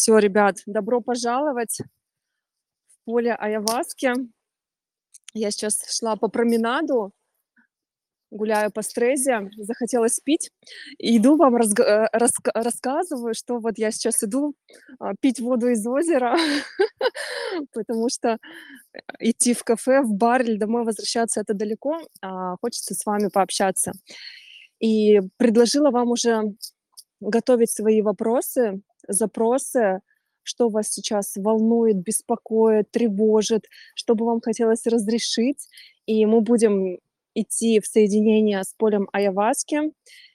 Все, ребят, добро пожаловать в поле Аяваски. Я сейчас шла по променаду, гуляю по Стрезе, захотелось пить. И иду вам разга- э, раска- рассказываю, что вот я сейчас иду а, пить воду из озера, потому что э, идти в кафе, в бар или домой возвращаться это далеко, а хочется с вами пообщаться. И предложила вам уже готовить свои вопросы, запросы, что вас сейчас волнует, беспокоит, тревожит, что бы вам хотелось разрешить. И мы будем идти в соединение с полем Аяваски.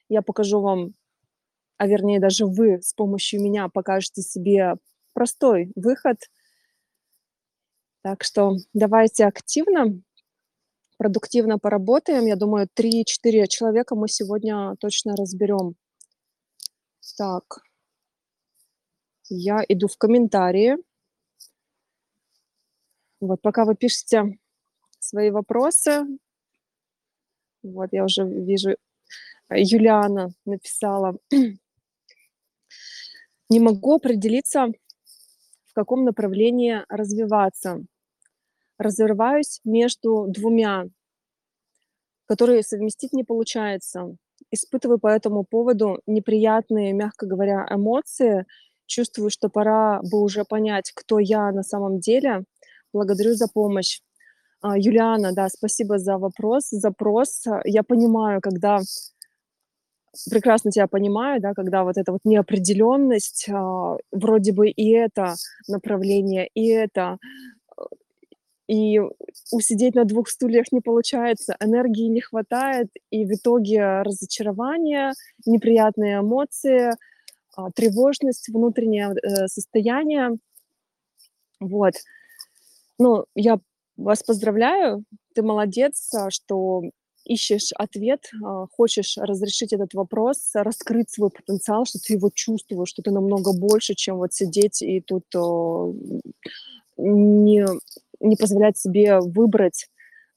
Я покажу вам, а вернее даже вы с помощью меня покажете себе простой выход. Так что давайте активно, продуктивно поработаем. Я думаю, 3-4 человека мы сегодня точно разберем. Так, я иду в комментарии. Вот, пока вы пишете свои вопросы, вот я уже вижу, Юлиана написала. Не могу определиться, в каком направлении развиваться. Разрываюсь между двумя, которые совместить не получается. Испытываю по этому поводу неприятные, мягко говоря, эмоции. Чувствую, что пора бы уже понять, кто я на самом деле. Благодарю за помощь. А, Юлиана, да, спасибо за вопрос, запрос. Я понимаю, когда прекрасно тебя понимаю, да, когда вот эта вот неопределенность, а, вроде бы и это направление, и это, э, и усидеть на двух стульях не получается, энергии не хватает, и в итоге разочарование, неприятные эмоции, тревожность, внутреннее э, состояние. Вот. Ну, я вас поздравляю, ты молодец, а, что ищешь ответ, а, хочешь разрешить этот вопрос, раскрыть свой потенциал, что ты его чувствуешь, что ты намного больше, чем вот сидеть и тут не, не позволять себе выбрать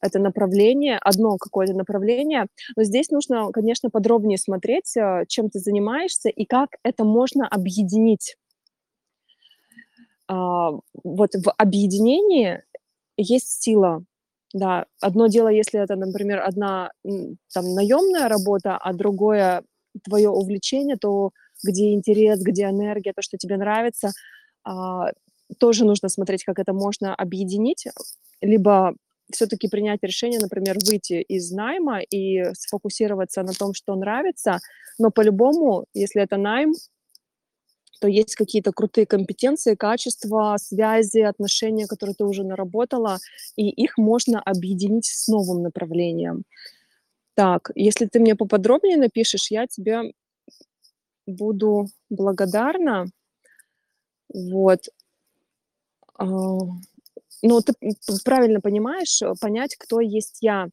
это направление, одно какое-то направление. Но здесь нужно, конечно, подробнее смотреть, а, чем ты занимаешься и как это можно объединить. Вот в объединении есть сила. Да, одно дело, если это, например, одна там наемная работа, а другое твое увлечение, то где интерес, где энергия, то, что тебе нравится, а, тоже нужно смотреть, как это можно объединить, либо все-таки принять решение, например, выйти из найма и сфокусироваться на том, что нравится, но по-любому, если это найм, то есть какие-то крутые компетенции, качества, связи, отношения, которые ты уже наработала, и их можно объединить с новым направлением. Так, если ты мне поподробнее напишешь, я тебе буду благодарна. Вот. Ну, ты правильно понимаешь, понять, кто есть я.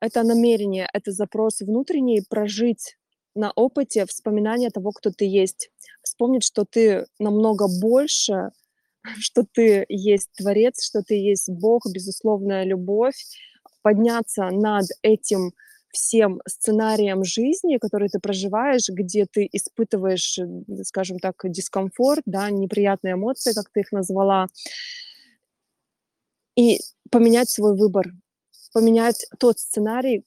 Это намерение, это запрос внутренний, прожить на опыте вспоминания того, кто ты есть. Вспомнить, что ты намного больше, что ты есть Творец, что ты есть Бог, безусловная любовь, подняться над этим всем сценарием жизни, который ты проживаешь, где ты испытываешь, скажем так, дискомфорт, да, неприятные эмоции, как ты их назвала, и поменять свой выбор, поменять тот сценарий,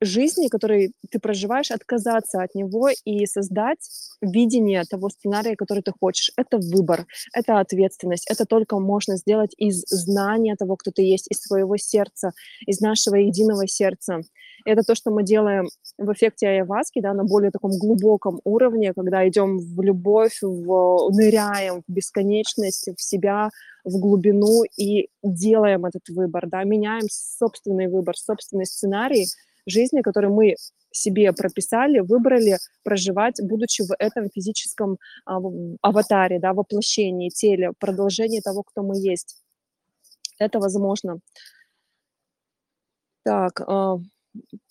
жизни, который ты проживаешь, отказаться от него и создать видение того сценария, который ты хочешь. Это выбор, это ответственность. Это только можно сделать из знания того, кто ты есть, из своего сердца, из нашего единого сердца. Это то, что мы делаем в эффекте Айаваски, да, на более таком глубоком уровне, когда идем в любовь, в, ныряем в бесконечность, в себя, в глубину и делаем этот выбор, да, меняем собственный выбор, собственный сценарий — жизни, которые мы себе прописали, выбрали проживать, будучи в этом физическом а, аватаре, да, воплощении, теле, продолжении того, кто мы есть. Это возможно. Так, а,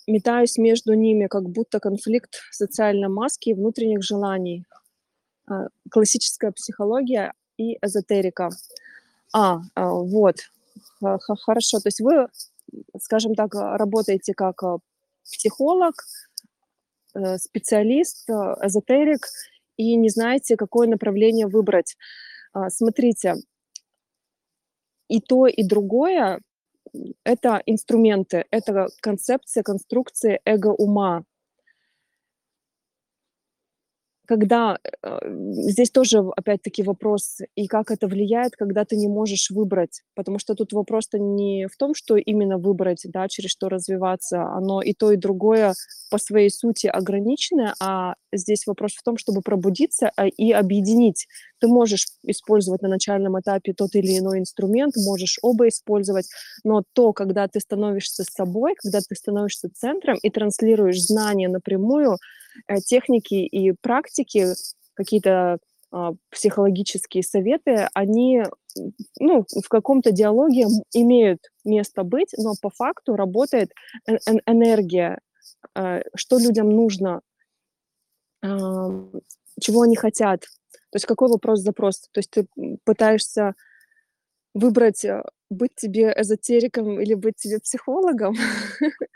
метаюсь между ними, как будто конфликт социальной маски и внутренних желаний. А, классическая психология и эзотерика. А вот, хорошо. То есть вы скажем так, работаете как психолог, э, специалист, э, эзотерик, и не знаете, какое направление выбрать. А, смотрите и то, и другое- это инструменты, это концепция, конструкция эго-ума. Когда, э, здесь тоже опять-таки вопрос, и как это влияет, когда ты не можешь выбрать. Потому что тут вопрос-то не в том, что именно выбрать, да, через что развиваться. Оно и то, и другое по своей сути ограниченное, а здесь вопрос в том, чтобы пробудиться, а, и объединить. Ты можешь использовать на начальном этапе тот или иной инструмент, можешь оба использовать, но то, когда ты становишься собой, когда ты становишься центром и транслируешь знания напрямую, техники и практики, какие-то, а, психологические советы, они, ну, в каком-то диалоге имеют место быть, но по факту работает э эн энергия, э, что людям нужно, чего они хотят. То есть какой вопрос-запрос. То есть ты, пытаешься выбрать, э, быть тебе эзотериком или быть тебе психологом.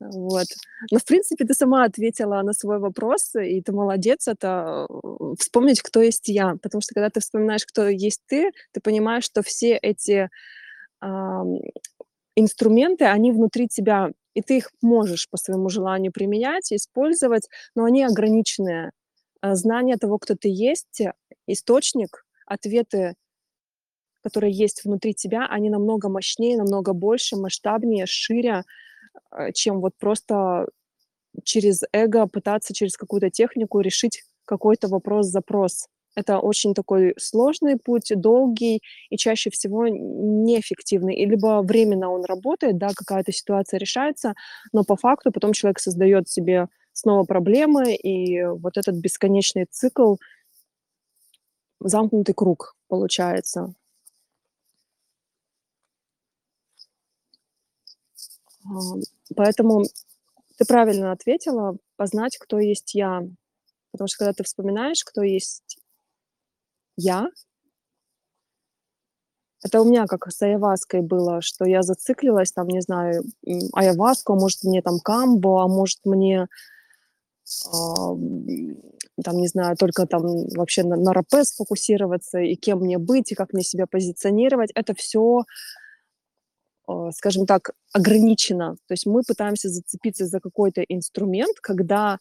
Вот. Но, в принципе, ты сама ответила на свой вопрос, и ты молодец. Это, э, вспомнить, кто есть я. Потому что когда ты вспоминаешь, кто есть ты, ты понимаешь, что все эти, ам, инструменты, они внутри тебя, и ты их можешь по своему желанию применять, использовать, но они ограниченные. А знание того, кто ты есть, источник, ответы которые есть внутри тебя, они намного мощнее, намного больше, масштабнее, шире, э, чем вот просто через эго пытаться, через какую-то технику решить какой-то вопрос-запрос. Это очень такой сложный путь, долгий и чаще всего неэффективный. И либо временно он работает, да, какая-то ситуация решается, но по факту потом человек создаёт себе снова проблемы, и вот этот бесконечный цикл замкнутый круг получается. Поэтому ты правильно ответила: познать, кто есть я. Потому что когда ты вспоминаешь, кто есть я это у меня как с аяhuаской было, что я зациклилась, там, не знаю, м, аяhuаску, а может, мне там камбу, а может, мне, ам, там, не знаю, только там вообще на на РП сфокусироваться, и кем мне быть, и как мне себя позиционировать. Это всё а, скажем так, ограничено. То есть мы пытаемся зацепиться за какой-то инструмент, когда,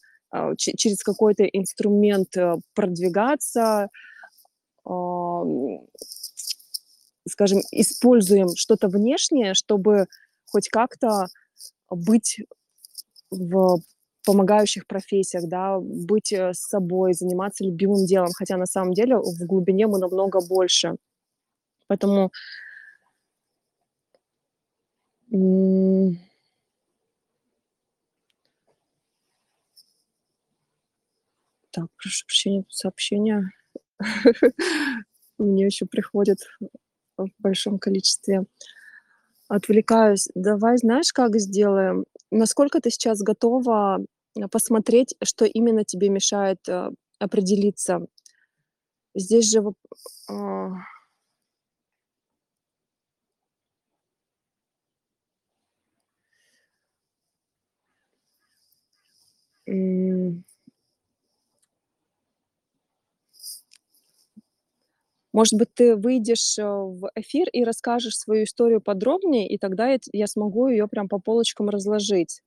че через какой-то инструмент, э, продвигаться, скажем, используем что-то внешнее, чтобы хоть как-то быть в помогающих профессиях, да, быть, э, собой, заниматься любимым делом, хотя на самом деле в глубине мы намного больше. Поэтому Так, прошу прощения, сообщения мне ещё приходят в большом количестве. Отвлекаюсь. Давай знаешь, как сделаем? Насколько ты сейчас готова, а, посмотреть, что именно тебе мешает, э, определиться? Здесь же а Может быть, ты выйдешь, э, в эфир и расскажешь свою историю подробнее, и тогда я я смогу её прям по полочкам разложить.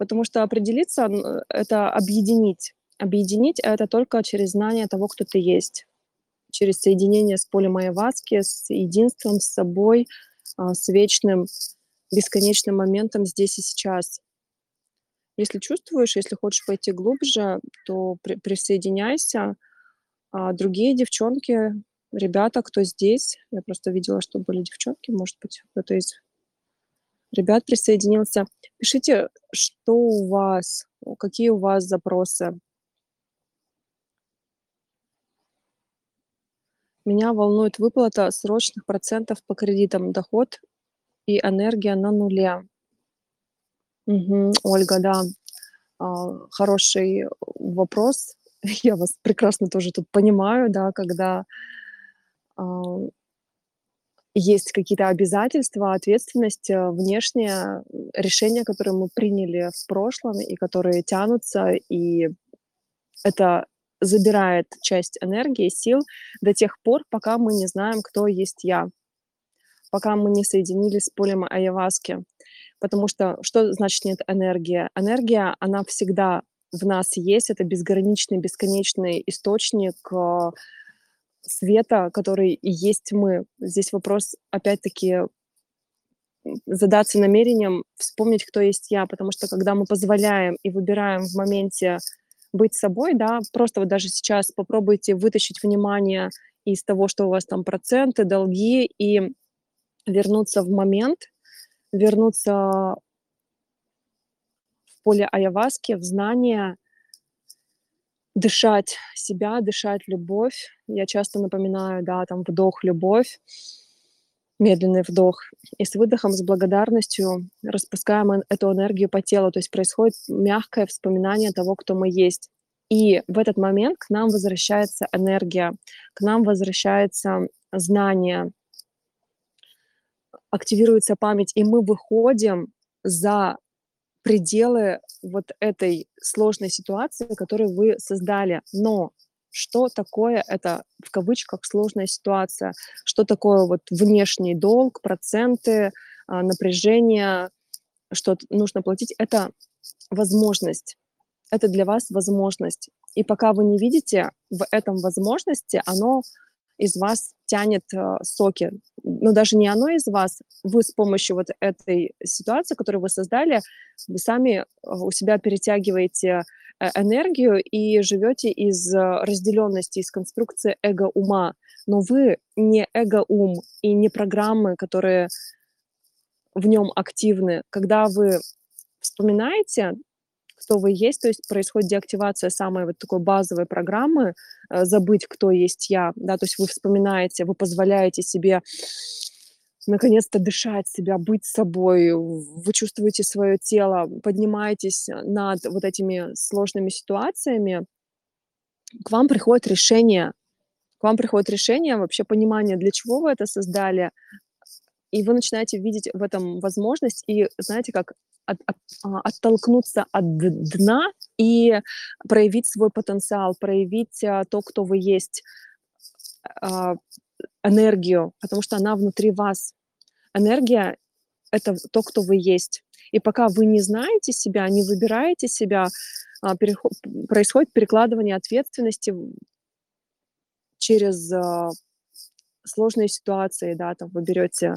Потому что определиться, э, это объединить. Объединить- это только через знание того, кто ты есть. Через соединение с полем аяhuаски, с единством, с собой, а, с вечным, бесконечным моментом здесь и сейчас. Если чувствуешь, если хочешь пойти глубже, то при присоединяйся. А другие девчонки, ребята, кто здесь, я просто видела, что были девчонки, может быть, кто-то из ребят присоединился. Пишите, что у вас, какие у вас запросы. Меня волнует выплата срочных процентов по кредитам, доход и энергия на нуле. Мгм. Ольга, да, а, хороший вопрос. Я вас прекрасно тоже тут понимаю, да, когда, а есть какие-то обязательства, ответственность, э, внешние, решения, которые мы приняли в прошлом и которые тянутся, и это забирает часть энергии, сил до тех пор, пока мы не знаем, кто есть я, пока мы не соединились с полем айаваски. Потому что что значит нет энергии? Энергия, она всегда в нас есть, это безграничный, бесконечный источник э, света, который и есть мы. Здесь вопрос, опять-таки, задаться намерением вспомнить, кто есть я, потому что когда мы позволяем и выбираем в моменте быть собой, да, просто вот даже сейчас попробуйте вытащить внимание из того, что у вас там проценты, долги, и вернуться в момент, вернуться в поле Аяваски, в знание, дышать себя, дышать любовь. Я часто напоминаю, да, там вдох, любовь, медленный вдох. И с выдохом, с благодарностью распускаем эту энергию по телу. То есть происходит мягкое вспоминание того, кто мы есть. И в этот момент к нам возвращается энергия, к нам возвращается знание, активируется память, и мы выходим за пределы вот этой сложной ситуации, которую вы создали. Но что такое это, в кавычках, сложная ситуация, что такое вот внешний долг, проценты, а, напряжение, что нужно платить, это возможность. Это для вас возможность. И пока вы не видите в этом возможности, оно из вас тянет э, соки. Но даже не оно из вас, вы с помощью вот этой ситуации, которую вы создали, вы сами э, у себя перетягиваете э, энергию и живете из разделенности, из конструкции эго-ума. Но вы не эго-ум и не программы, которые в нем активны. Когда вы вспоминаете кто вы есть, то есть происходит деактивация самой вот такой базовой программы, э, забыть, кто есть я, да, то есть вы вспоминаете, вы позволяете себе наконец-то дышать себя, быть собой, вы чувствуете свое тело, поднимаетесь над вот этими сложными ситуациями, к вам приходит решение, к вам приходит решение, вообще понимание, для чего вы это создали, и вы начинаете видеть в этом возможность, и знаете, как от, от, а, оттолкнуться от дна и проявить свой потенциал, проявить а, то, кто вы есть, а, энергию, потому что она внутри вас. Энергия — это то, кто вы есть. И пока вы не знаете себя, не выбираете себя, переход, происходит перекладывание ответственности через сложные ситуации, да, там вы берете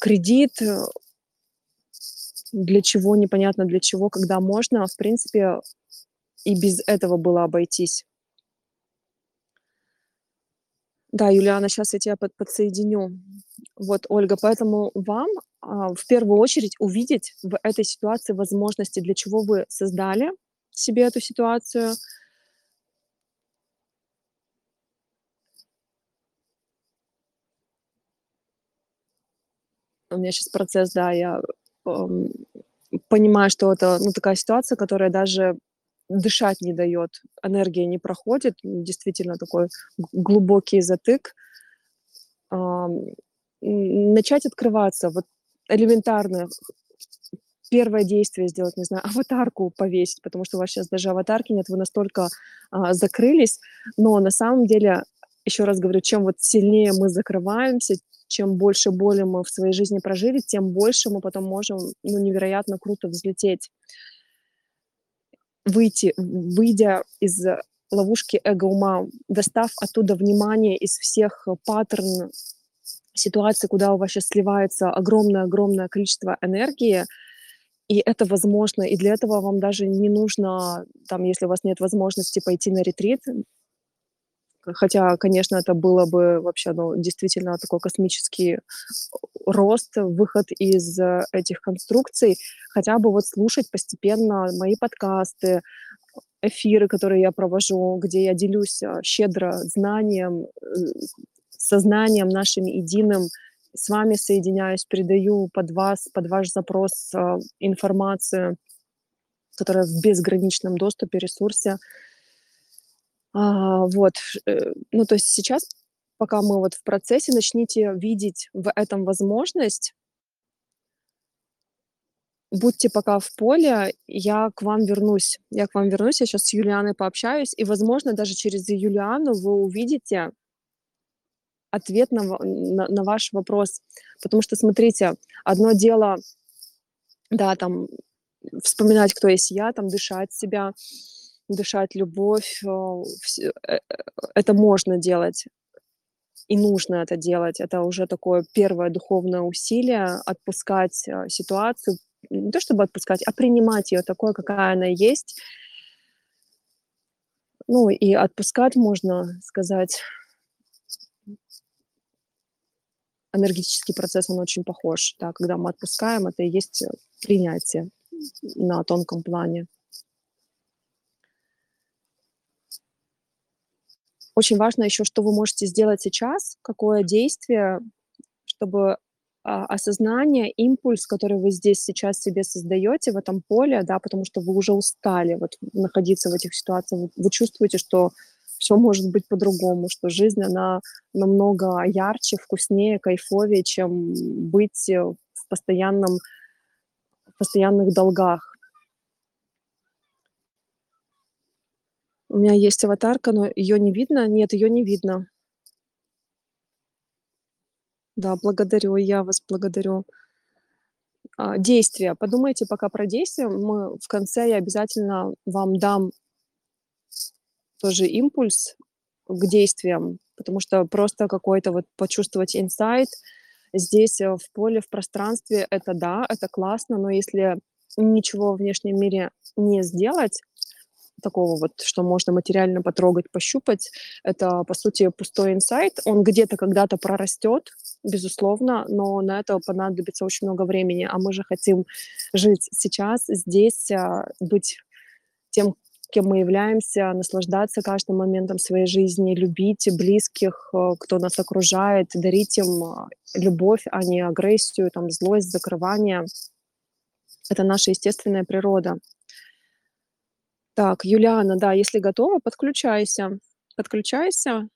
кредит, для чего, непонятно для чего, когда можно, в принципе, и без этого было обойтись. Да, Юлиана, сейчас я тебя под, подсоединю. Вот, Ольга, поэтому вам а, в первую очередь увидеть в этой ситуации возможности, для чего вы создали себе эту ситуацию. У меня сейчас процесс, да, я понимаю, что это, ну, такая ситуация, которая даже дышать не дает, энергия не проходит, действительно такой глубокий затык. Начать открываться, вот элементарно, первое действие сделать, не знаю, аватарку повесить, потому что у вас сейчас даже аватарки нет, вы настолько а, закрылись, но на самом деле, еще раз говорю, чем вот сильнее мы закрываемся, чем больше боли мы в своей жизни прожили, тем больше мы потом можем ну, невероятно круто взлететь. Выйти, выйдя из ловушки эго-ума, достав оттуда внимание из всех паттерн ситуаций, куда у вас сейчас сливается огромное-огромное количество энергии, и это возможно, и для этого вам даже не нужно, там, если у вас нет возможности пойти на ретрит, Хотя, конечно, это было бы вообще, ну, действительно такой космический рост, выход из э, этих конструкций. Хотя бы вот слушать постепенно мои подкасты, эфиры, которые я провожу, где я делюсь э, щедро знанием, э, сознанием нашим единым, с вами соединяюсь, передаю под вас, под ваш запрос информацию, которая в безграничном доступе, ресурсе. А, вот, э, ну, то есть сейчас пока мы вот в процессе, начните видеть в этом возможность. Будьте пока в поле, я к вам вернусь. Я к вам вернусь, я сейчас с Юлианой пообщаюсь, и, возможно, даже через Юлиану вы увидите ответ на, на, на ваш вопрос. Потому что, смотрите, одно дело, да, там, вспоминать, кто есть я, там, дышать себя, дышать любовь, э, э, это можно делать и нужно это делать. Это уже такое первое духовное усилие, отпускать э, ситуацию, не то чтобы отпускать, а принимать ее такой, какая она есть. Ну и отпускать можно сказать энергетический процесс, он очень похож. Да, когда мы отпускаем, это и есть принятие на тонком плане. Очень важно еще, что вы можете сделать сейчас, какое действие, чтобы а, осознание, импульс, который вы здесь сейчас себе создаете в этом поле, да, потому что вы уже устали вот находиться в этих ситуациях, вы, чувствуете, что все может быть по-другому, что жизнь, она намного ярче, вкуснее, кайфовее, чем быть в постоянном, в постоянных долгах. У меня есть аватарка, но ее не видно. Нет, ее не видно. Да, благодарю, я вас благодарю. А, действия. Подумайте пока про действия. Мы в конце я обязательно вам дам тоже импульс к действиям, потому что просто какой-то вот почувствовать инсайт здесь э, в поле, в пространстве, это да, это классно, но если ничего в внешнем мире не сделать, такого вот, что можно материально потрогать, пощупать, это, по сути, пустой инсайт. Он где-то когда-то прорастет, безусловно, но на это понадобится очень много времени. А мы же хотим жить сейчас, здесь, а, быть тем, кем мы являемся, наслаждаться каждым моментом своей жизни, любить близких, э, кто нас окружает, дарить им э, любовь, а не агрессию, там, злость, закрывание. Это наша естественная природа. Так, Юлиана, да, если готова, подключайся. Подключайся.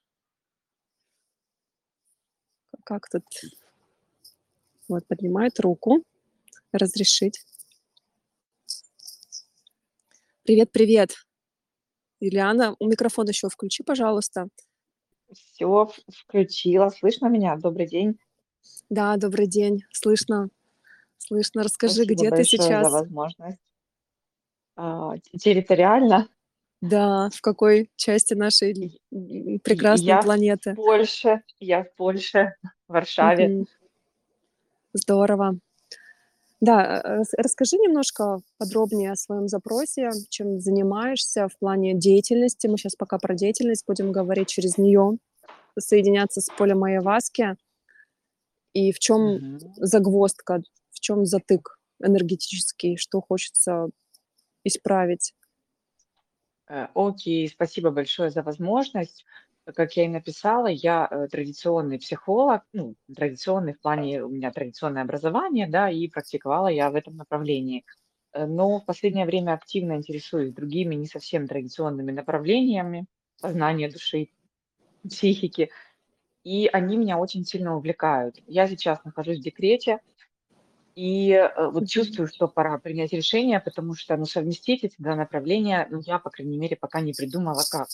Как тут? Вот, поднимает руку. Разрешить. Привет, привет. Юлиана, у микрофон еще включи, пожалуйста. Все, включила. Слышно меня? Добрый день. Да, добрый день. Слышно. Слышно. Расскажи, Спасибо где ты большое за сейчас? возможность. А, территориально Да, в какой части нашей прекрасной я в планеты? Польше, я в Польше, в Варшаве. Мгм. Здорово. Да, э, рас расскажи немножко подробнее о своем запросе, чем занимаешься в плане деятельности. Мы сейчас пока про деятельность будем говорить, через нее соединяться с полем Айаваски. И в чем Мгм. загвоздка, в чем затык энергетический, что хочется исправить? Э, окей, спасибо большое за возможность. Как я и написала, я э, традиционный психолог, ну, традиционный в плане у меня традиционное образование, да, и практиковала я в этом направлении. Э, Но в последнее время активно интересуюсь другими не совсем традиционными направлениями познания души, психики, и они меня очень сильно увлекают. Я сейчас нахожусь в декрете, и э, вот чувствую, что пора принять решение, потому что, ну, совместить эти два направления, ну, я, по крайней мере, пока не придумала, как.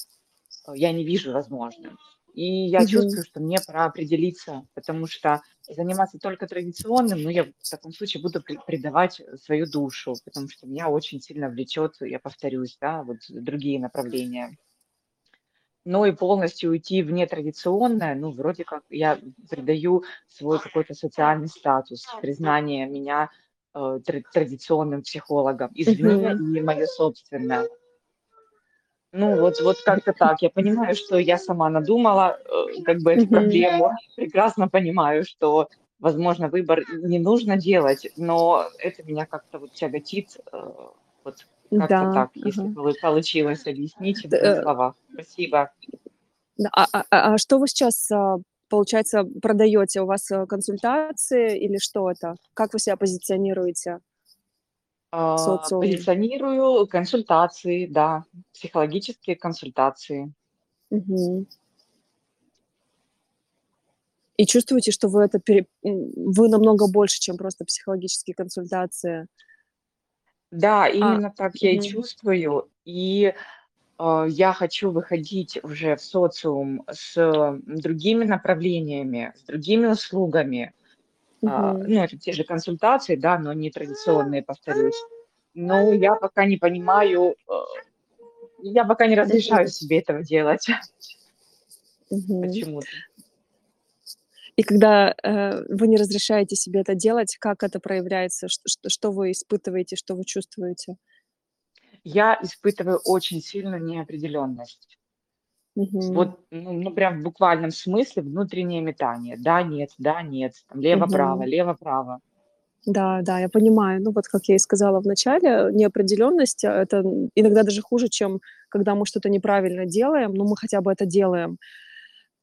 Э, Я не вижу возможным. И я Мгм. чувствую, что мне пора определиться, потому что заниматься только традиционным, ну, я в таком случае буду пре- предавать свою душу, потому что меня очень сильно влечет, я повторюсь, да, вот другие направления. Ну и полностью уйти в нетрадиционное, ну, вроде как я придаю свой какой-то социальный статус, признание меня э, тра- традиционным психологом извне Мгм. и мое собственное. Ну, вот, вот как-то так. Я понимаю, что я сама надумала, э, как бы эту проблему. Прекрасно понимаю, что, возможно, выбор не нужно делать, но это меня как-то вот тяготит. э, Вот как-то Да, так, если ага. полу- получилось объяснить в двух э, словах. Спасибо. а а а а что вы сейчас, а, получается, продаете? У вас, э, консультации или что это? Как вы себя позиционируете А, социуме? Позиционирую консультации, да, психологические консультации. Мгм. И чувствуете, что вы это пере вы намного больше, чем просто психологические консультации? Да, А, именно так я и мгм. чувствую. И, а, я хочу выходить уже в социум с, м, другими направлениями, с другими услугами. А, Мгм. ну, это те же консультации, да, но не традиционные, повторюсь. Но я пока не понимаю, э, я пока не разрешаю Мгм. себе этого делать Мгм. почему-то. И когда, э, вы не разрешаете себе это делать, как это проявляется? Ш что вы испытываете, что вы чувствуете? Я испытываю очень сильную неопределенность. Мгм. Вот, ну ну, прям в буквальном смысле внутреннее метание. Да, нет, да, нет, лево-право, Мгм. лево-право. Да, да, я понимаю. Ну, вот как я и сказала в начале, неопределенность- это, м, иногда даже хуже, чем когда мы что-то неправильно делаем, но мы хотя бы это делаем.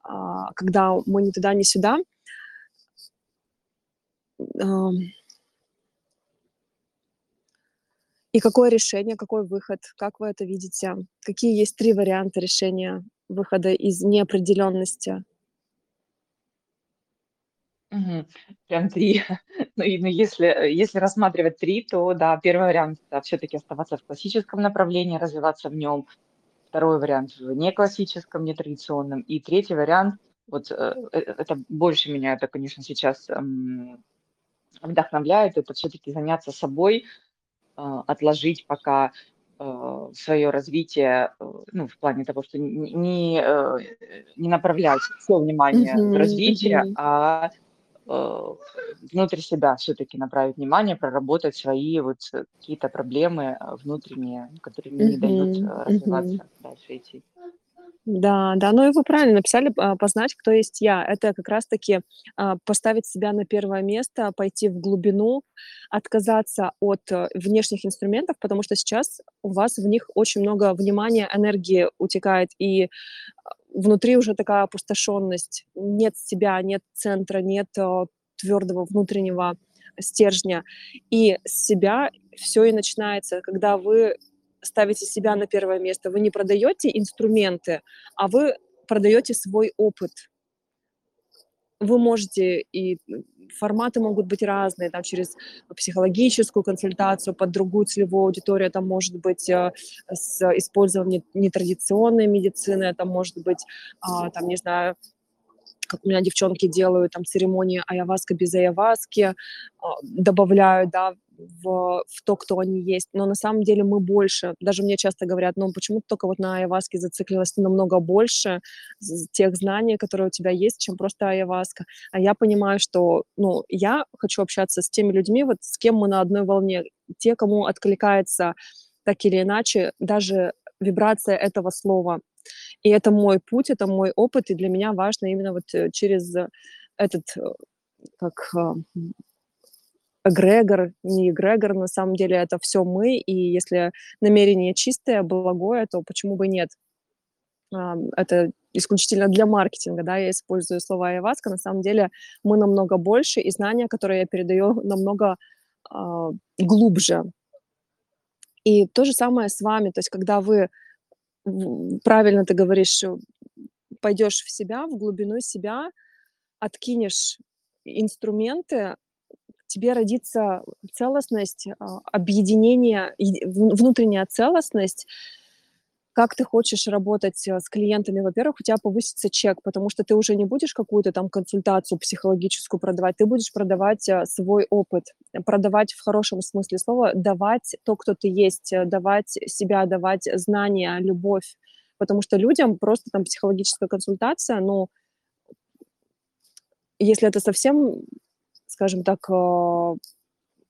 А, когда мы ни туда, ни сюда И какое решение, какой выход? Как вы это видите? Какие есть 3 варианта решения выхода из неопределенности? Прям 3. Ну и, ну, если, э, если рассматривать 3, то да, 1 вариант- это всё-таки оставаться в классическом направлении, развиваться в нём. 2 вариант- в неклассическом, нетрадиционном. И 3 вариант, вот, э, э это больше меня это, конечно, сейчас, м, вдохновляет- это всё-таки заняться собой, а, отложить пока, э, своё развитие, э, ну, в плане того, что не, э, не направлять всё внимание в Мгм, развитие, мгм. а, э, внутрь себя всё-таки направить внимание, проработать свои вот какие-то проблемы, а, внутренние, которые не дают, мгм. развиваться, дальше идти. Да, да, ну и вы правильно написали, а, познать, кто есть я. Это как раз таки, а, поставить себя на 1 место, пойти в глубину, отказаться от, э, внешних инструментов, потому что сейчас у вас в них очень много внимания, энергии утекает, и, а, внутри уже такая опустошенность. Нет себя, нет центра, нет, а, твёрдого внутреннего стержня. И с себя всё и начинается, когда вы ставите себя на 1 место. Вы не продаёте инструменты, а вы продаёте свой опыт. Вы можете и, форматы могут быть разные, там, через психологическую консультацию, под другую целевую аудиторию. Это может быть, а, с использованием нетрадиционной медицины, это может быть, а, там, не знаю, как у меня девчонки делают, там, церемонии аяhuasca без аяhuasки, а, добавляют, да, в в то, кто они есть. Но на самом деле мы больше. Даже мне часто говорят: "Ну, почему ты тока вот на аяhuasке зациклилась? Ты намного больше тех знаний, которые у тебя есть, чем просто аяhuasca". А я понимаю, что, ну, я хочу общаться с теми людьми, вот с кем мы на одной волне. Те, кому откликается так или иначе даже вибрация этого слова. И это мой путь, это мой опыт, и для меня важно именно вот, э, через этот, э, как, м, эгрегор, не эгрегор, на самом деле это всё мы, и если намерение чистое, благое, то почему бы нет? Это исключительно для маркетинга, да, я использую слово аяhuasca. На самом деле мы намного больше, и знания, которые я передаю, намного, а, глубже. И то же самое с вами. То есть когда вы, правильно ты говоришь, э, пойдёшь в себя, в глубину себя, откинешь инструменты, тебе родится целостность, а, объединение, внутренняя целостность. Как ты хочешь работать, а, с клиентами? Во-первых, у тя повысится чек, потому что ты уже не будешь какую-то там консультацию психологическую продавать, ты будешь продавать, а, свой опыт. Продавать в хорошем смысле слова, давать то, кто ты есть, э, давать себя, давать знания, любовь. Потому что людям просто там психологическая консультация, ну если это совсем, скажем так, а,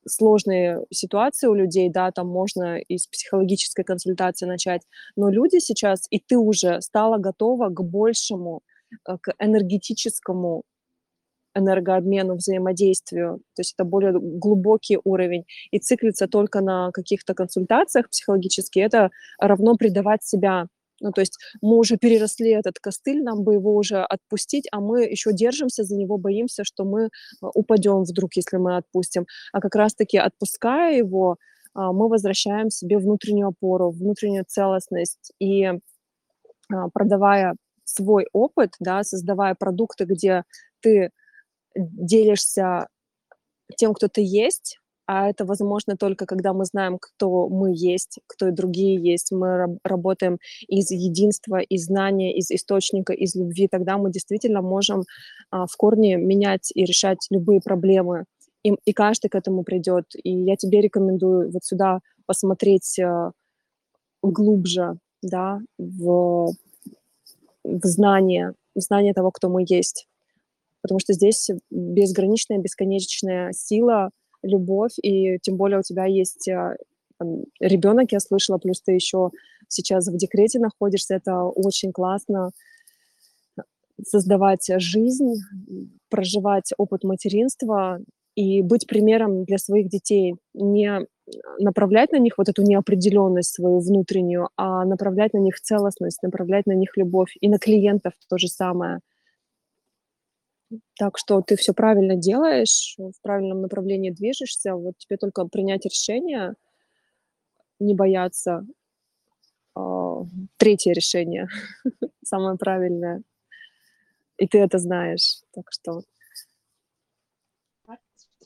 сложные ситуации у людей, да, там можно и с психологической консультации начать. Но люди сейчас, и ты уже стала готова к большему, а, к энергетическому энергообмену, взаимодействию. То есть это более глубокий уровень. И циклиться только на каких-то консультациях психологически- это равно предавать себя. Ну, то есть мы уже переросли этот костыль, нам бы его уже отпустить, а мы ещё держимся за него, боимся, что мы, а, упадём вдруг, если мы отпустим. А как раз таки, отпуская его, а, мы возвращаем себе внутреннюю опору, внутреннюю целостность. И, а, продавая свой опыт, да, создавая продукты, где ты делишься тем, кто ты есть, а это возможно только когда мы знаем, кто мы есть, кто и другие есть. Мы раб- работаем из единства, из знания, из источника, из любви. Тогда мы действительно можем а, в корне менять и решать любые проблемы. И, и каждый к этому придет. И я тебе рекомендую вот сюда посмотреть а, глубже, да, в, в знание, в знание того, кто мы есть. Потому что здесь безграничная, бесконечная сила, любовь, и тем более у тебя есть а, ребенок, я слышала, плюс ты еще сейчас в декрете находишься, это очень классно создавать жизнь, проживать опыт материнства и быть примером для своих детей, не направлять на них вот эту неопределенность свою внутреннюю, а направлять на них целостность, направлять на них любовь и на клиентов то же самое. Так что ты все правильно делаешь, в правильном направлении движешься. Вот тебе только принять решение, не бояться. А, третье решение, самое правильное. И ты это знаешь. Так что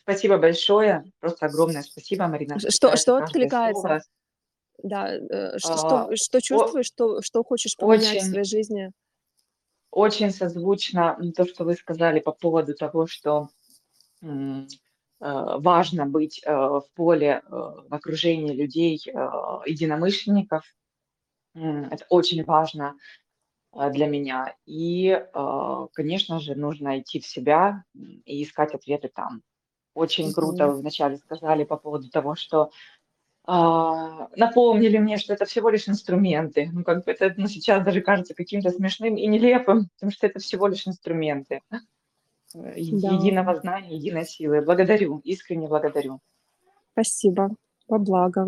Спасибо большое. Просто огромное спасибо, Марина. что что откликается? Да, э, что что А, что о чувствуешь, что что хочешь поменять в очень своей жизни? Очень созвучно, то, что вы сказали по поводу того, что, э, важно быть, э, в поле, э, в окружении людей, единомышленников. Это очень важно, для меня. И, конечно же, нужно идти в себя, и искать ответы там. Очень круто вы вначале сказали по поводу того, что напомнили мне, что это всего лишь инструменты. Ну, как бы это ну, сейчас даже кажется каким-то смешным и нелепым, потому что это всего лишь инструменты э, Да, единого знания, единой силы. Благодарю, искренне благодарю. спасибо. Во благо.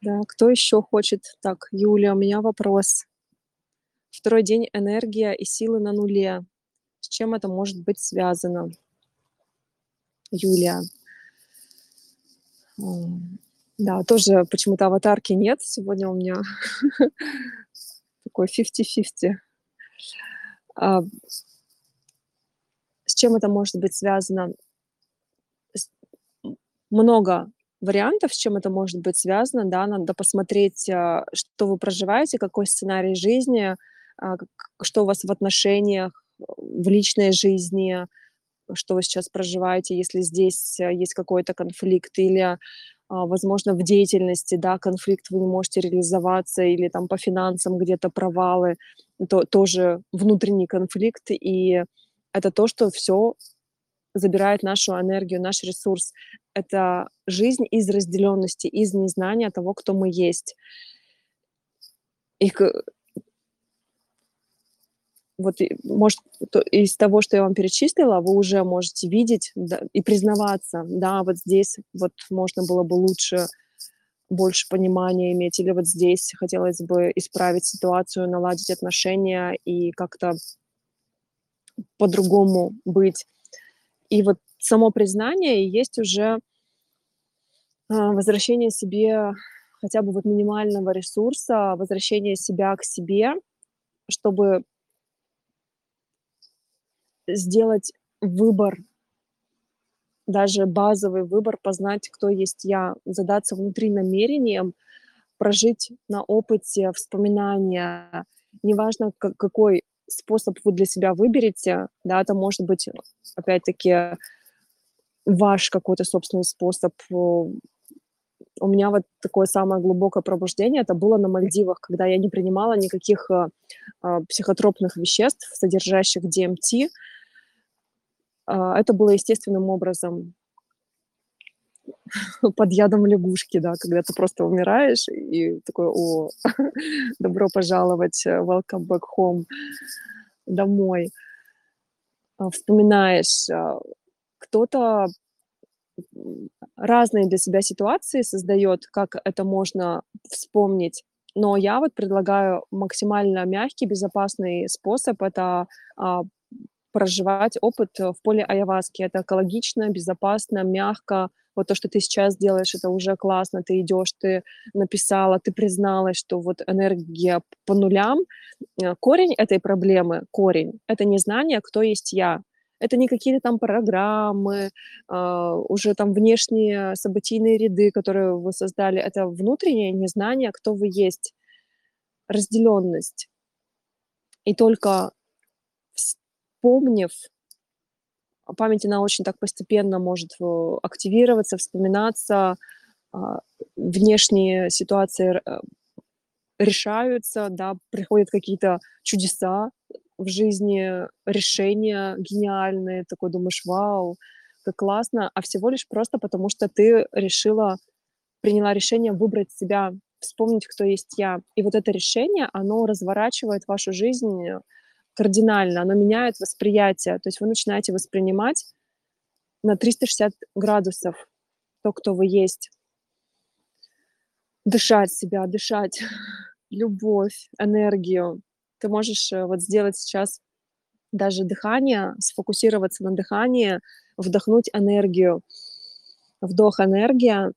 Да, кто еще хочет? Так, Юля, у меня вопрос. Второй день энергия и силы на нуле. С чем это может быть связано? Юлия. Да, тоже почему-то аватарки нет. Сегодня у меня такой 50-50. А, с чем это может быть связано? Много вариантов, с чем это может быть связано, да, надо посмотреть, а, что вы проживаете, какой сценарий жизни, а, что у вас в отношениях, в личной жизни, что вы сейчас проживаете, если здесь а, есть какой-то конфликт, или, а, возможно, в деятельности, да, конфликт, вы не можете реализоваться, или там по финансам где-то провалы, то тоже внутренний конфликт, и это то, что все забирает нашу энергию, наш ресурс. Это жизнь из разделенности, из незнания того, кто мы есть. И вот, может, то- из того, что я вам перечислила, вы уже можете видеть да, и признаваться, да, вот здесь вот можно было бы лучше, больше понимания иметь, или вот здесь хотелось бы исправить ситуацию, наладить отношения и как-то по-другому быть. И вот само признание и есть уже а, возвращение себе хотя бы вот минимального ресурса, возвращение себя к себе, чтобы сделать выбор, даже базовый выбор, познать, кто есть я, задаться внутри намерением, прожить на опыте вспоминания. Неважно, ка- какой способ вы для себя выберете, да, это может быть, опять-таки, ваш какой-то собственный способ. У меня вот такое самое глубокое пробуждение, это было на Мальдивах, когда я не принимала никаких а, а, психотропных веществ, содержащих DMT. А, Это было естественным образом под ядом лягушки, да, когда ты просто умираешь и такой, о, добро пожаловать, э, welcome back home, домой. А, Вспоминаешь, а, кто-то разные для себя ситуации создает, как это можно вспомнить. Но я вот предлагаю максимально мягкий, безопасный способ. Это проживать опыт э, в поле Аяваски. Это экологично, безопасно, мягко, Вот то, что ты сейчас делаешь, это уже классно. Ты идешь, ты написала, ты призналась, что вот энергия по нулям. Э, корень этой проблемы, корень- это незнание, кто есть я. Это не какие-то там программы, а, уже там внешние событийные ряды, которые вы создали. Это внутреннее незнание, кто вы есть, разделенность. И только вспомнив, а память, она очень так постепенно может э, активироваться, вспоминаться, а, внешние ситуации э, решаются, да, приходят какие-то чудеса, в жизни решения гениальные, такой думаешь: "Вау, как классно!" А всего лишь просто потому, что ты решила, приняла решение выбрать себя, вспомнить, кто есть я. И вот это решение, оно разворачивает вашу жизнь, э, кардинально, оно меняет восприятие. То есть вы начинаете воспринимать на 360 градусов то, кто вы есть. Дышать себя, дышать любовь, энергию. Ты можешь, э, вот сделать сейчас даже дыхание, сфокусироваться на дыхании, вдохнуть энергию. Вдох- энергия.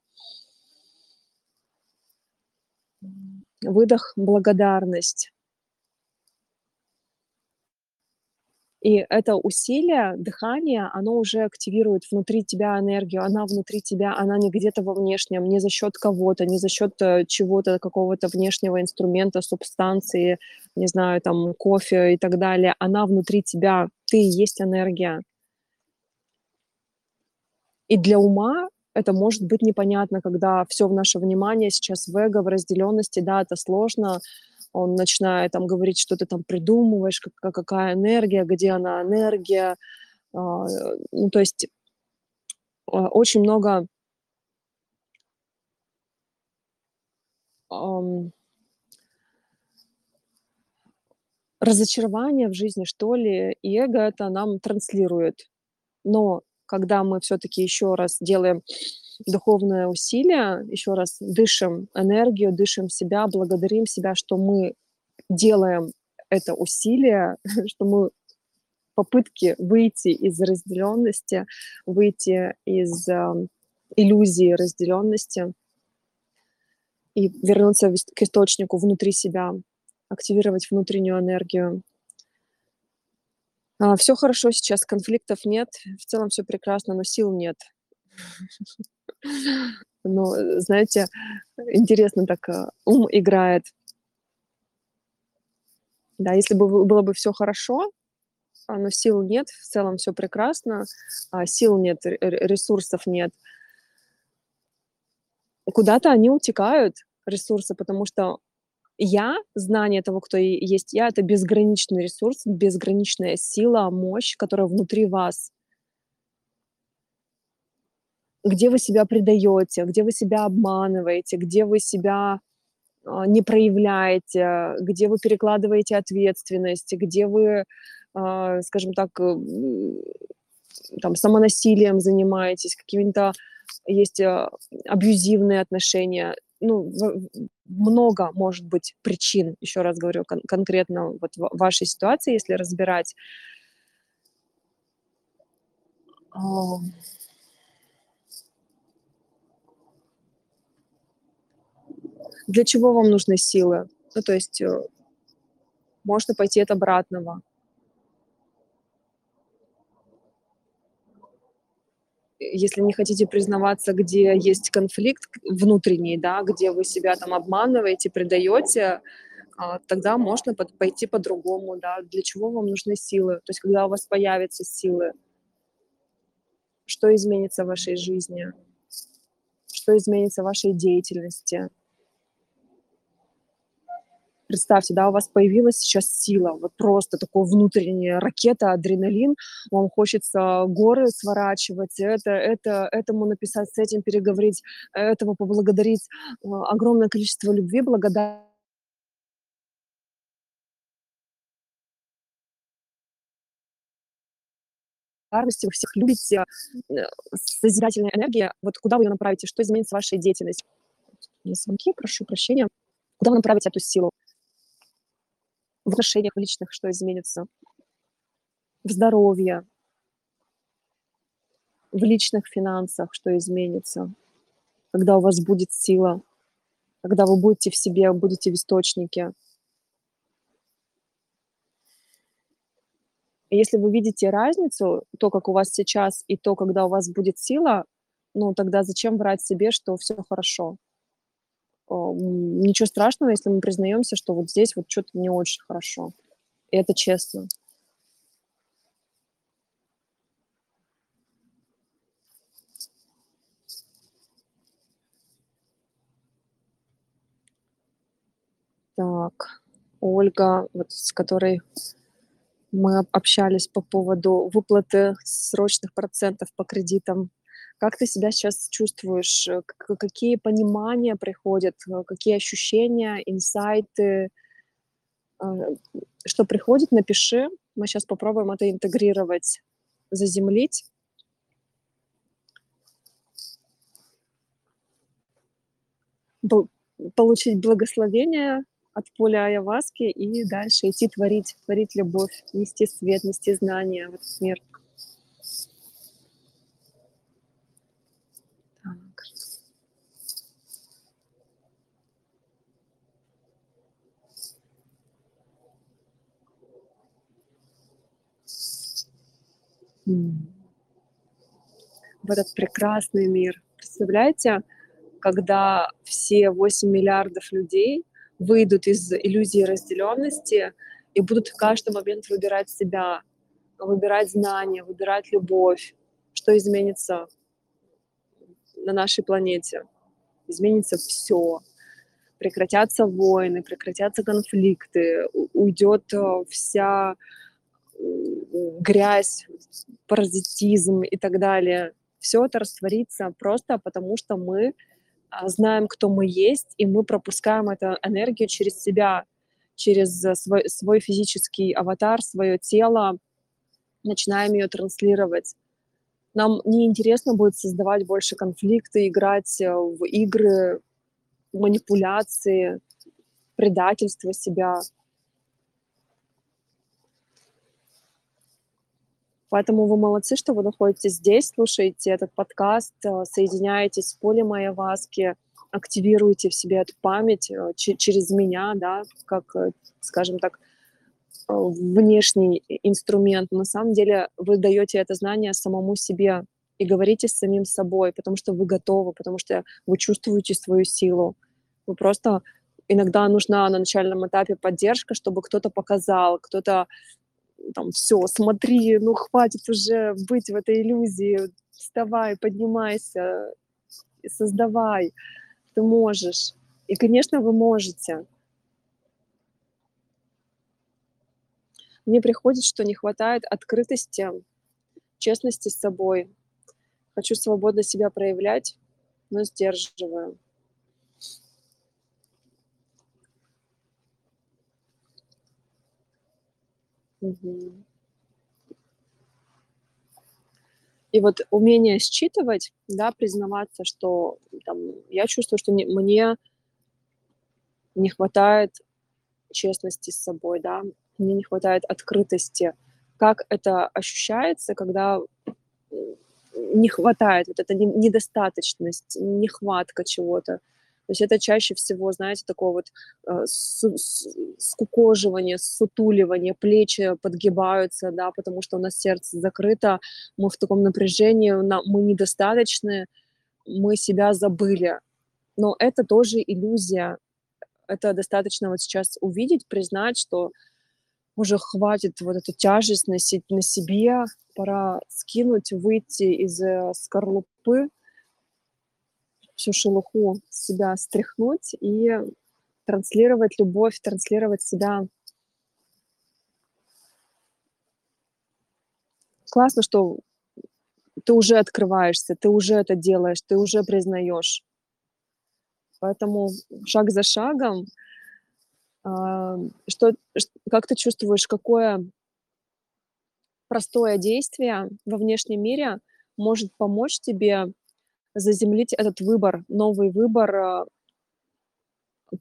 Выдох- благодарность. И это усилие, дыхание, оно уже активирует внутри тебя энергию, она внутри тебя, она не где-то во внешнем, не за счет кого-то, не за счет э, чего-то, какого-то внешнего инструмента, субстанции, не знаю, там, кофе и так далее. Она внутри тебя, ты есть энергия. И для ума это может быть непонятно, когда все в наше внимание сейчас в эго, в разделенности, да, это сложно, он начинает там говорить, что ты там придумываешь, как, какая энергия, где она энергия. А, ну, то есть а, очень много разочарования в жизни, что ли, и эго это нам транслирует. Но когда мы все-таки еще раз делаем духовное усилие, еще раз дышим энергию, дышим себя, благодарим себя, что мы делаем это усилие, что мы попытки выйти из разделенности, выйти из э, иллюзии разделенности и вернуться к источнику внутри себя, активировать внутреннюю энергию. А, все хорошо сейчас, конфликтов нет, в целом все прекрасно, но сил нет. Но, э, знаете, интересно так, э, ум играет. Да, если бы было бы все хорошо, а, но сил нет, в целом все прекрасно, а сил нет, ресурсов нет. Куда-то они утекают, ресурсы, потому что я, знание того, кто есть я- это безграничный ресурс, безграничная сила, мощь, которая внутри вас где вы себя предаете, где вы себя обманываете, где вы себя а, не проявляете, где вы перекладываете ответственность, где вы, а, скажем так, там, самонасилием занимаетесь, какими-то есть а, абьюзивные отношения. Ну, много может быть причин, еще раз говорю, кон- конкретно вот в вашей ситуации, если разбирать. Для чего вам нужны силы? Ну, то есть, э, можно пойти от обратного. Если не хотите признаваться, где есть конфликт внутренний, да, где вы себя там обманываете, предаете, а, тогда можно пойти по-другому, да. Для чего вам нужны силы? То есть когда у вас появятся силы, что изменится в вашей жизни? Что изменится в вашей деятельности? Представьте, да, у вас появилась сейчас сила, вот просто такая внутренняя ракета, адреналин, вам хочется горы сворачивать, это, это, этому написать, с этим переговорить, этого поблагодарить, а, огромное количество любви, благодарности вы всех любите, э, созидательная энергия, вот куда вы ее направите, что изменится в вашей деятельности? Звонки, прошу прощения. Куда вы направите эту силу? В отношениях личных, что изменится, в здоровье. в личных финансах, что изменится, когда у вас будет сила, когда вы будете в себе, будете в источнике. И если вы видите разницу, то, как у вас сейчас, и то, когда у вас будет сила, ну, тогда зачем врать себе, что все хорошо? О, ничего страшного, если мы признаемся, что вот здесь вот что то не очень хорошо. И это честно. Так, Ольга, вот с которой мы общались по поводу выплаты срочных процентов по кредитам. Как ты себя сейчас чувствуешь? Э, какие понимания приходят? Э, какие ощущения, инсайты? Э, что приходит, напиши. Мы сейчас попробуем это интегрировать, заземлить. Получить благословение от поля Аяваски и дальше идти творить, творить любовь, нести свет, нести знания в этот мир. В этот прекрасный мир. Представляете, когда все 8 миллиардов людей выйдут из иллюзии разделенности и будут в каждый момент выбирать себя, выбирать знания, выбирать любовь. Что изменится на нашей планете? Изменится все. Прекратятся войны, прекратятся конфликты, уйдет э, вся грязь, паразитизм и так далее. Все это растворится просто потому, что мы а, знаем, кто мы есть, и мы пропускаем эту энергию через себя, через э, свой, свой физический аватар, свое тело, начинаем ее транслировать. Нам неинтересно будет создавать больше конфликты, играть э, в игры, манипуляции, предательство себя. Поэтому вы молодцы, что вы находитесь здесь, слушаете этот подкаст, э, соединяетесь с полем Айаваски, активируете в себе эту память э, через меня, да, как, э, скажем так, внешний инструмент. на самом деле вы даете это знание самому себе и говорите с самим собой, потому что вы готовы, потому что вы чувствуете свою силу. Вы просто иногда нужна на начальном этапе поддержка, чтобы кто-то показал, кто-то там, все, смотри, ну хватит уже быть в этой иллюзии, вставай, поднимайся, создавай, ты можешь. И, конечно, вы можете. Мне приходит, что не хватает открытости, честности с собой. Хочу свободно себя проявлять, но сдерживаю. И вот умение считывать, да, признаваться, что там я чувствую, что не мне не хватает честности с собой, да, мне не хватает открытости. Как это ощущается, когда, не хватает, вот эта не недостаточность, нехватка чего-то. То есть это чаще всего, знаете, такое вот э, скукоживание, сутуливание, плечи подгибаются, да, потому что у нас сердце закрыто, мы в таком напряжении, мы недостаточны, мы себя забыли. Но это тоже иллюзия. Это достаточно вот сейчас увидеть, признать, что уже хватит вот эту тяжесть носить на себе, пора скинуть, выйти из э, скорлупы, всю шелуху себя стряхнуть и транслировать любовь, транслировать себя. Классно, что ты уже открываешься, ты уже это делаешь, ты уже признаешь. Поэтому шаг за шагом, а, что, как ты чувствуешь, какое простое действие во внешнем мире может помочь тебе заземлить этот выбор, новый выбор, а,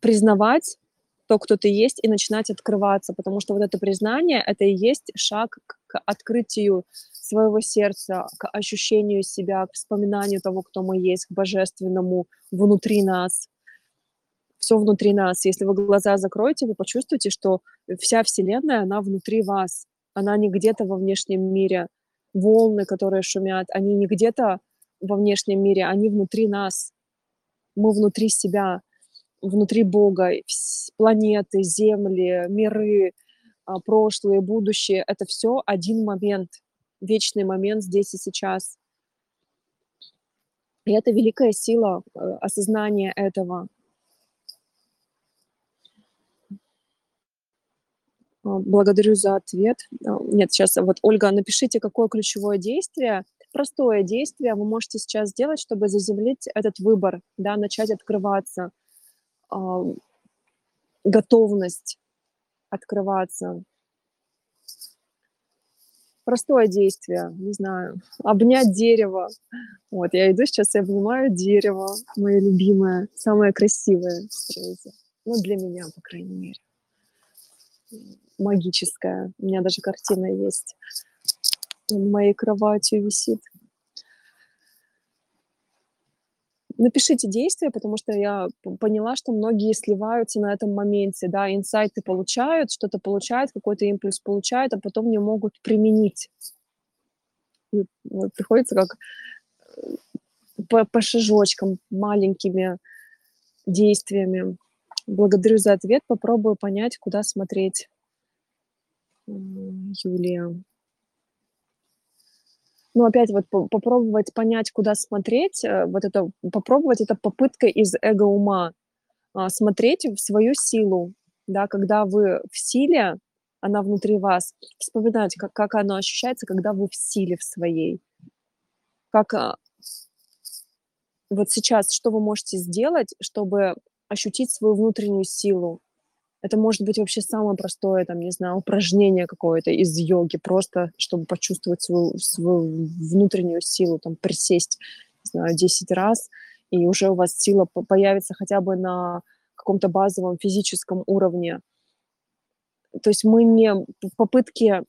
признавать то, кто ты есть, и начинать открываться, потому что вот это признание, это и есть шаг к открытию своего сердца, к ощущению себя, к вспоминанию того, кто мы есть, к божественному внутри нас. Все внутри нас. Если вы глаза закроете, вы почувствуете, что вся Вселенная, она внутри вас. Она не где-то во внешнем мире. Волны, которые шумят, они не где-то во внешнем мире, они внутри нас. Мы внутри себя, внутри Бога, планеты, земли, миры, а, прошлое, будущее. Это все один момент, вечный момент здесь и сейчас. И это великая сила э, осознания этого. А, благодарю за ответ. А, нет, сейчас вот, Ольга, напишите, какое ключевое действие, простое действие вы можете сейчас сделать, чтобы заземлить этот выбор, да, начать открываться, готовность открываться. Простое действие, не знаю, обнять дерево. Вот, я иду сейчас и обнимаю дерево, мое любимое, самое красивое в Ну, для меня, по крайней мере магическая. У меня даже картина есть. На моей кровати висит. Напишите действия, потому что я поняла, что многие сливаются на этом моменте, да, инсайты получают, что-то получают, какой-то импульс получают, а потом не могут применить. И вот приходится как э, по, по шажочкам, маленькими действиями. Благодарю за ответ, попробую понять, куда смотреть. Юлия. Ну, опять вот попробовать понять, куда смотреть, э, вот это попробовать, это попытка из эго-ума а, смотреть в свою силу, да, когда вы в силе, она внутри вас, вспоминать, как, как оно ощущается, когда вы в силе в своей. Как а, вот сейчас, что вы можете сделать, чтобы ощутить свою внутреннюю силу, это может быть вообще самое простое, там, не знаю, упражнение какое-то из йоги, просто чтобы почувствовать свою, свою внутреннюю силу, там, присесть, не знаю, 10 раз, и уже у вас сила появится хотя бы на каком-то базовом физическом уровне. То есть мы не попытки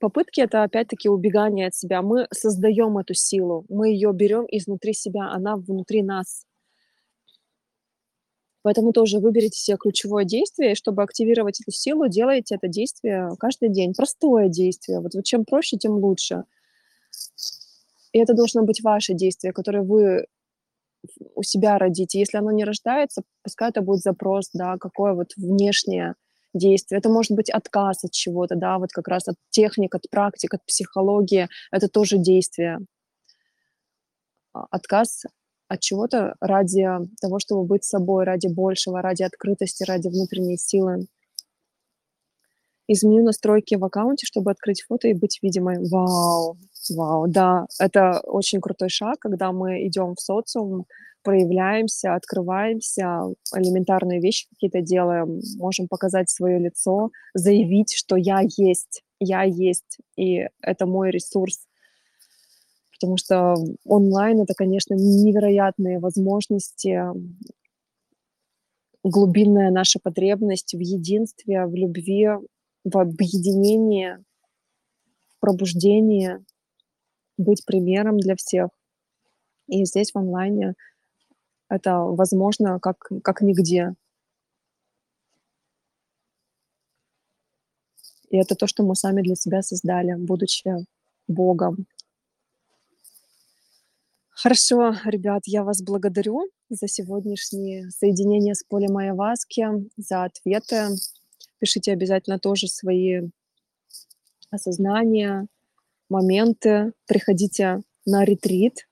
попытки это опять-таки убегание от себя. Мы создаем эту силу, мы ее берем изнутри себя, она внутри нас. Поэтому тоже выберите себе ключевое действие, и чтобы активировать эту силу, делайте это действие каждый день. Простое действие. Вот, вот чем проще, тем лучше. И это должно быть ваше действие, которое вы у себя родите. Если оно не рождается, пускай это будет запрос, да, какое вот внешнее действие. Это может быть отказ от чего-то, да, вот как раз от техник, от практик, от психологии. Это тоже действие. А, отказ от чего-то ради того, чтобы быть собой, ради большего, ради открытости, ради внутренней силы. Изменю настройки в аккаунте, чтобы открыть фото и быть видимой. Вау, вау, да, это очень крутой шаг, когда мы идем в социум, проявляемся, открываемся, элементарные вещи какие-то делаем, можем показать свое лицо, заявить, что я есть, я есть, и это мой ресурс, потому что онлайн это, конечно, невероятные возможности, глубинная наша потребность в единстве, в любви, в объединении, в пробуждении, быть примером для всех. И здесь в онлайне это возможно как, как нигде. И это то, что мы сами для себя создали, будучи Богом, Хорошо, ребят, я вас благодарю за сегодняшнее соединение с полем Айаваски, за ответы. Пишите обязательно тоже свои осознания, моменты. Приходите на ретрит.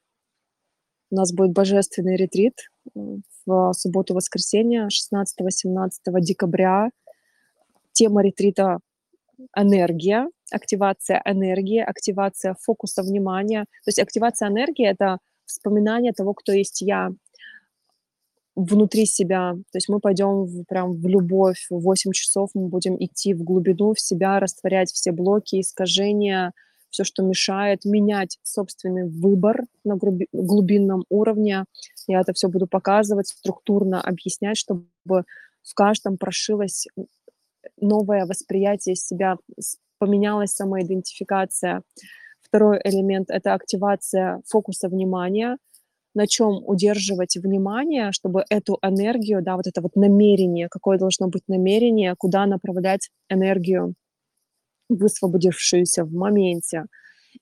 У нас будет божественный ретрит в субботу-воскресенье 16-18 декабря. Тема ретрита энергия, активация энергии, активация фокуса внимания. То есть активация энергии — это вспоминание того, кто есть я внутри себя. То есть мы пойдем в, прям в любовь, в 8 часов мы будем идти в глубину, в себя, растворять все блоки, искажения, все, что мешает, менять собственный выбор на глубинном уровне. Я это все буду показывать, структурно объяснять, чтобы в каждом прошилось новое восприятие себя поменялась самоидентификация. Второй элемент- это активация фокуса внимания. На чем удерживать внимание, чтобы эту энергию, да, вот это вот намерение, какое должно быть намерение, куда направлять энергию, высвободившуюся в моменте.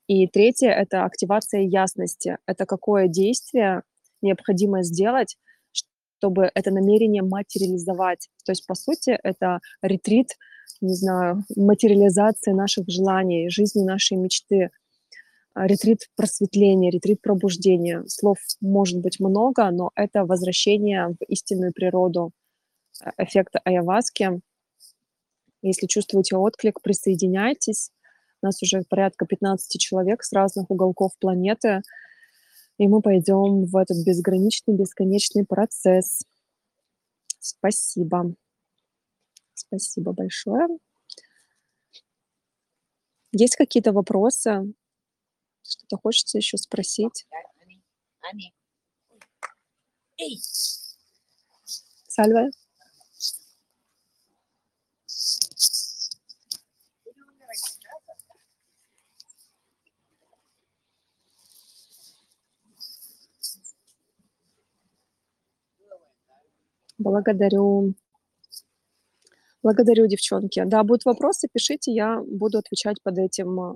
И третье- это активация ясности. Это какое действие необходимо сделать, чтобы это намерение материализовать. То есть, по сути, это ретрит, не знаю, материализация наших желаний, жизни нашей мечты, ретрит просветления, ретрит пробуждения. Слов может быть много, но это возвращение в истинную природу э, эффекта айаваски. Если чувствуете отклик, присоединяйтесь. У нас уже порядка 15 человек с разных уголков планеты, и мы пойдем в этот безграничный, бесконечный процесс. Спасибо. Спасибо большое. Есть какие-то вопросы? Что-то хочется еще спросить? Сальва? Благодарю. Благодарю, девчонки. Да, будут вопросы, пишите, я буду отвечать под этим э,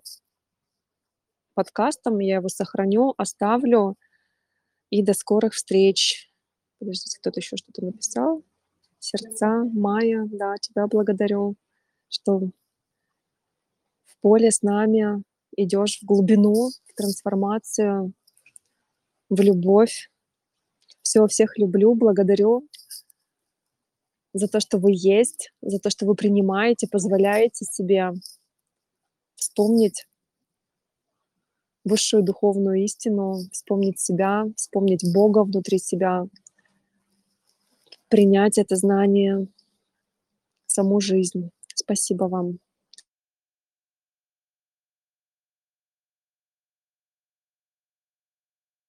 подкастом. Я его сохраню, оставлю. И до скорых встреч. Подождите, кто-то еще что-то написал. Сердца, Майя, да, тебя благодарю, что в поле с нами идешь в глубину, в трансформацию, в любовь. Все, всех люблю, благодарю за то, что вы есть, за то, что вы принимаете, позволяете себе вспомнить высшую духовную истину, вспомнить себя, вспомнить Бога внутри себя, принять это знание, саму жизнь. Спасибо вам.